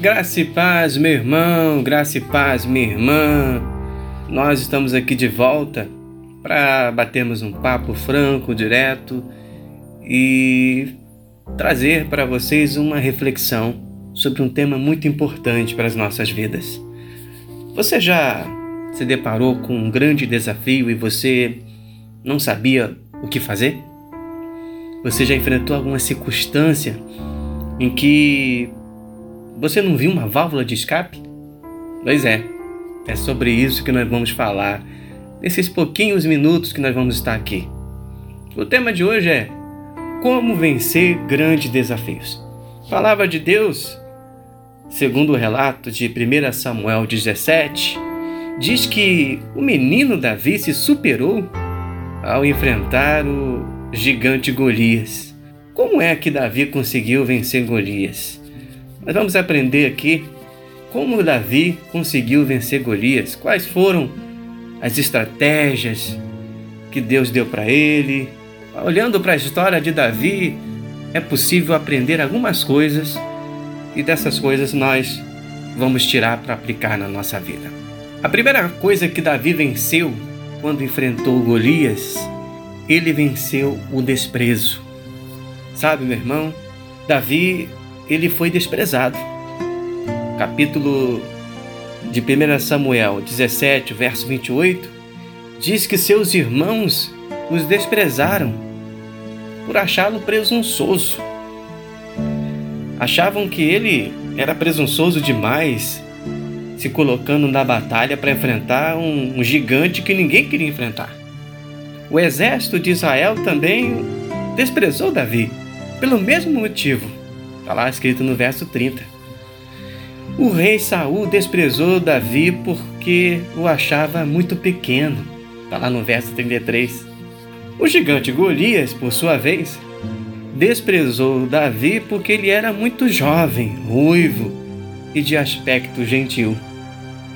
Graça e paz, meu irmão, graça e paz, minha irmã. Nós estamos aqui de volta para batermos um papo franco, direto e trazer para vocês uma reflexão sobre um tema muito importante para as nossas vidas. Você já se deparou com um grande desafio e você não sabia o que fazer? Você já enfrentou alguma circunstância em que você não viu uma válvula de escape? Pois é, é sobre isso que nós vamos falar nesses pouquinhos minutos que nós vamos estar aqui. O tema de hoje é Como vencer grandes desafios. Palavra de Deus, segundo o relato de 1 Samuel 17, diz que o menino Davi se superou ao enfrentar o gigante Golias. Como é que Davi conseguiu vencer Golias? Nós vamos aprender aqui como Davi conseguiu vencer Golias, quais foram as estratégias que Deus deu para ele. Olhando para a história de Davi, é possível aprender algumas coisas e dessas coisas nós vamos tirar para aplicar na nossa vida. A primeira coisa que Davi venceu quando enfrentou Golias, ele venceu o desprezo. Sabe, meu irmão, Davi ele foi desprezado. Capítulo de 1 Samuel 17, verso 28, diz que seus irmãos os desprezaram por achá-lo presunçoso. Achavam que ele era presunçoso demais, se colocando na batalha para enfrentar um, um gigante que ninguém queria enfrentar. O exército de Israel também desprezou Davi, pelo mesmo motivo. Está lá escrito no verso 30. O rei Saul desprezou Davi porque o achava muito pequeno. Está lá no verso 33. O gigante Golias, por sua vez, desprezou Davi porque ele era muito jovem, ruivo e de aspecto gentil.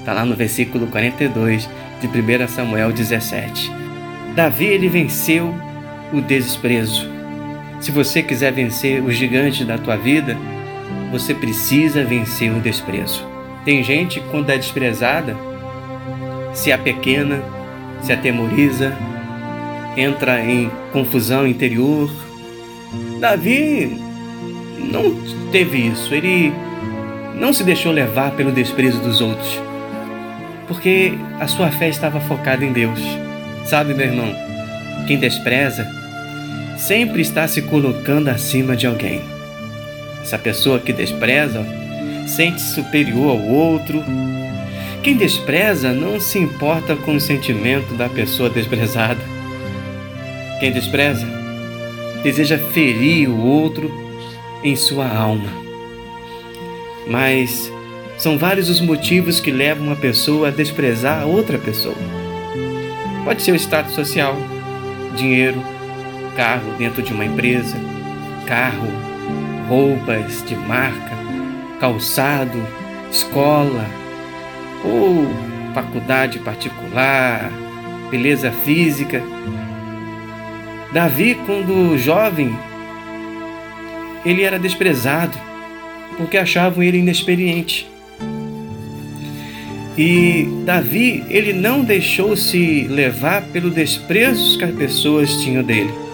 Está lá no versículo 42 de 1 Samuel 17. Davi ele venceu o desprezo. Se você quiser vencer o gigante da tua vida, você precisa vencer o desprezo. Tem gente quando é desprezada, se apequena, se atemoriza, entra em confusão interior. Davi não teve isso, ele não se deixou levar pelo desprezo dos outros, porque a sua fé estava focada em Deus. Sabe, meu irmão, quem despreza sempre está se colocando acima de alguém. Essa pessoa que despreza sente-se superior ao outro. Quem despreza não se importa com o sentimento da pessoa desprezada. Quem despreza deseja ferir o outro em sua alma. Mas são vários os motivos que levam uma pessoa a desprezar a outra pessoa. Pode ser o status social, dinheiro, carro dentro de uma empresa, carro, roupas de marca, calçado, escola ou faculdade particular, beleza física. Davi, quando jovem, ele era desprezado porque achavam ele inexperiente. E Davi, ele não deixou se levar pelo desprezo que as pessoas tinham dele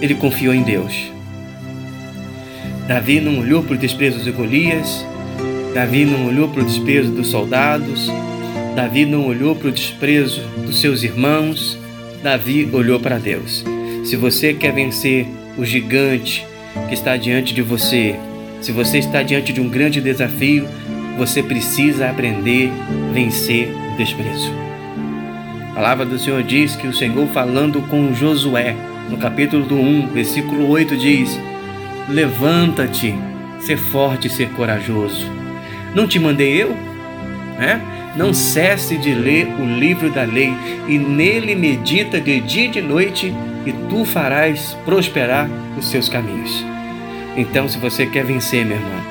ele confiou em Deus. Davi não olhou para o desprezo de Golias, Davi não olhou para o desprezo dos soldados, Davi não olhou para o desprezo dos seus irmãos, Davi olhou para Deus. Se você quer vencer o gigante que está diante de você, se você está diante de um grande desafio, você precisa aprender a vencer o desprezo. A palavra do Senhor diz que o Senhor falando com Josué, no capítulo 1, versículo 8 diz: Levanta-te, ser forte e ser corajoso. Não te mandei eu? É? Não cesse de ler o livro da lei e nele medita de dia e de noite, e tu farás prosperar os seus caminhos. Então, se você quer vencer, minha irmã,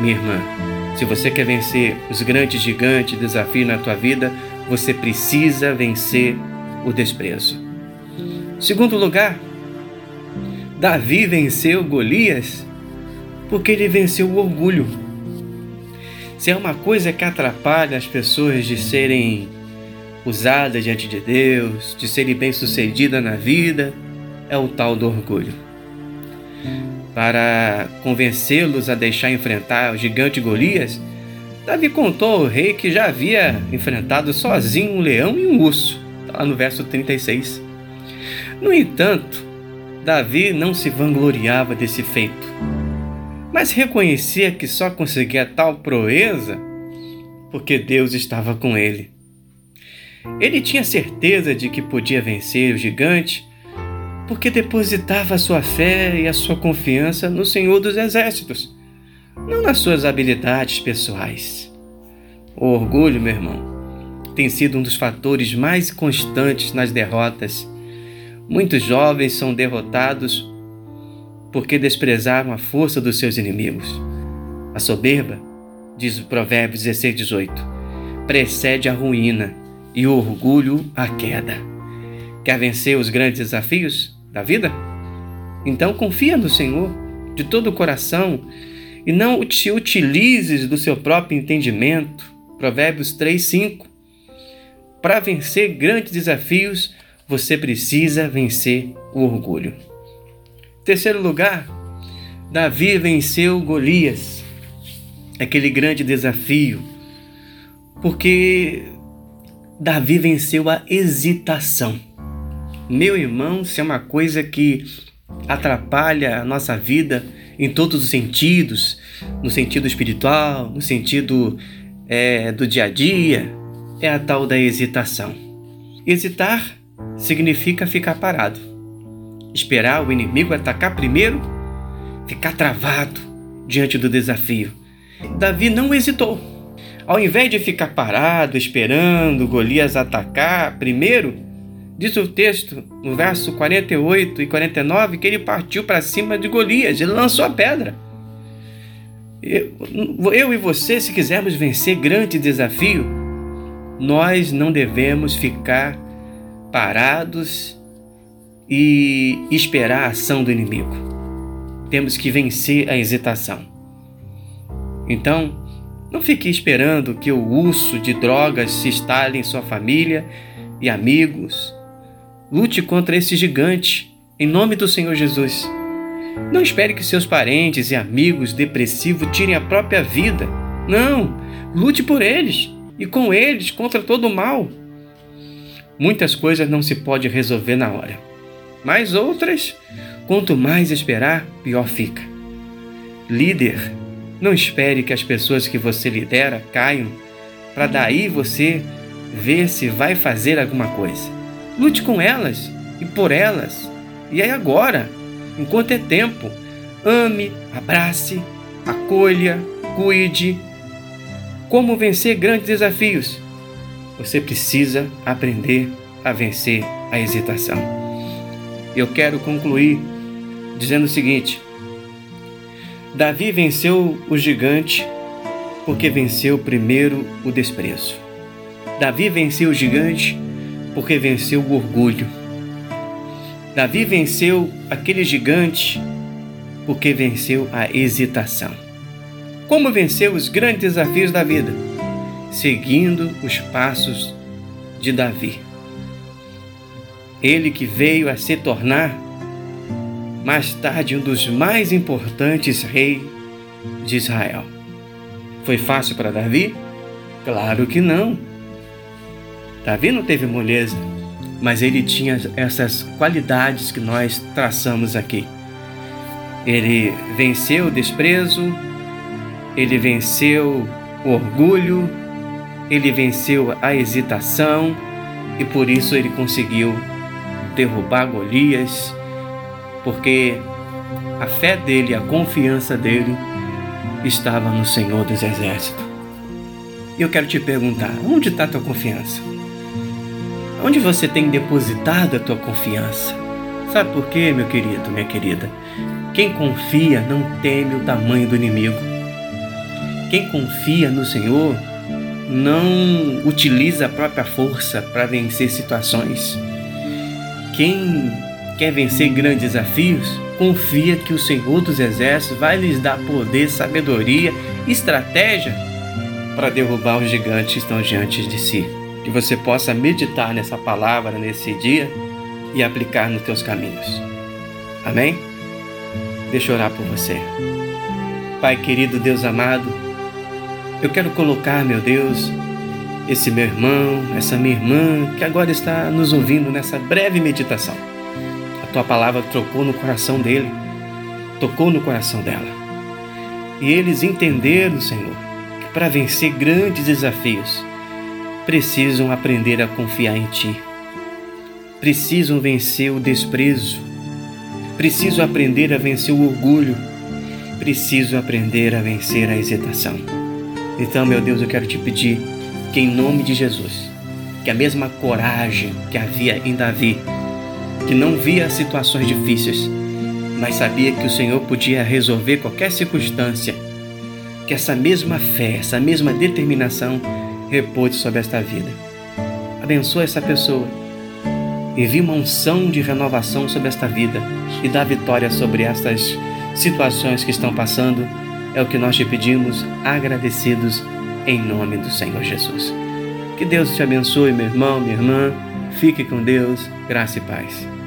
minha irmã, se você quer vencer os grandes gigantes desafios na tua vida, você precisa vencer o desprezo. Segundo lugar, Davi venceu Golias porque ele venceu o orgulho. Se é uma coisa que atrapalha as pessoas de serem usadas diante de Deus, de serem bem-sucedidas na vida, é o tal do orgulho. Para convencê-los a deixar enfrentar o gigante Golias, Davi contou ao rei que já havia enfrentado sozinho um leão e um urso, está lá no verso 36. No entanto, Davi não se vangloriava desse feito, mas reconhecia que só conseguia tal proeza porque Deus estava com ele. Ele tinha certeza de que podia vencer o gigante porque depositava sua fé e a sua confiança no Senhor dos Exércitos, não nas suas habilidades pessoais. O orgulho, meu irmão, tem sido um dos fatores mais constantes nas derrotas. Muitos jovens são derrotados porque desprezaram a força dos seus inimigos. A soberba, diz o Provérbios 16, 18, precede a ruína e o orgulho a queda. Quer vencer os grandes desafios? Da vida? Então confia no Senhor de todo o coração e não te utilizes do seu próprio entendimento. Provérbios 3, 5. Para vencer grandes desafios, você precisa vencer o orgulho. Terceiro lugar, Davi venceu Golias, aquele grande desafio, porque Davi venceu a hesitação. Meu irmão, se é uma coisa que atrapalha a nossa vida em todos os sentidos, no sentido espiritual, no sentido é, do dia a dia, é a tal da hesitação. Hesitar significa ficar parado, esperar o inimigo atacar primeiro, ficar travado diante do desafio. Davi não hesitou. Ao invés de ficar parado esperando Golias atacar primeiro, Diz o texto, no verso 48 e 49, que ele partiu para cima de Golias, ele lançou a pedra. Eu, eu e você, se quisermos vencer grande desafio, nós não devemos ficar parados e esperar a ação do inimigo. Temos que vencer a hesitação. Então, não fique esperando que o urso de drogas se instale em sua família e amigos Lute contra esse gigante, em nome do Senhor Jesus. Não espere que seus parentes e amigos depressivos tirem a própria vida. Não, lute por eles e com eles contra todo o mal. Muitas coisas não se pode resolver na hora, mas outras, quanto mais esperar, pior fica. Líder, não espere que as pessoas que você lidera caiam para daí você ver se vai fazer alguma coisa. Lute com elas e por elas. E é agora, enquanto é tempo. Ame, abrace, acolha, cuide. Como vencer grandes desafios? Você precisa aprender a vencer a hesitação. Eu quero concluir dizendo o seguinte: Davi venceu o gigante porque venceu primeiro o desprezo. Davi venceu o gigante porque venceu o orgulho. Davi venceu aquele gigante porque venceu a hesitação. Como venceu os grandes desafios da vida? Seguindo os passos de Davi. Ele que veio a se tornar mais tarde um dos mais importantes reis de Israel. Foi fácil para Davi? Claro que não. Davi não teve moleza, mas ele tinha essas qualidades que nós traçamos aqui. Ele venceu o desprezo, ele venceu o orgulho, ele venceu a hesitação e por isso ele conseguiu derrubar Golias, porque a fé dele, a confiança dele estava no Senhor dos Exércitos. E eu quero te perguntar: onde está tua confiança? Onde você tem depositado a tua confiança? Sabe por quê, meu querido, minha querida? Quem confia não teme o tamanho do inimigo. Quem confia no Senhor não utiliza a própria força para vencer situações. Quem Quer vencer grandes desafios? Confia que o Senhor dos Exércitos vai lhes dar poder, sabedoria, estratégia para derrubar os gigantes que estão diante de si. Que você possa meditar nessa palavra nesse dia e aplicar nos teus caminhos. Amém? Deixa eu orar por você. Pai querido, Deus amado, eu quero colocar, meu Deus, esse meu irmão, essa minha irmã que agora está nos ouvindo nessa breve meditação tua palavra tocou no coração dele, tocou no coração dela. E eles entenderam, Senhor, que para vencer grandes desafios, precisam aprender a confiar em Ti. Precisam vencer o desprezo. Precisam aprender a vencer o orgulho. Precisam aprender a vencer a hesitação. Então, meu Deus, eu quero te pedir que, em nome de Jesus, que a mesma coragem que havia em Davi que não via situações difíceis, mas sabia que o Senhor podia resolver qualquer circunstância. Que essa mesma fé, essa mesma determinação repouse sobre esta vida. Abençoa essa pessoa. Envie uma unção de renovação sobre esta vida e dá vitória sobre estas situações que estão passando. É o que nós te pedimos, agradecidos em nome do Senhor Jesus. Que Deus te abençoe, meu irmão, minha irmã. Fique com Deus, graça e paz.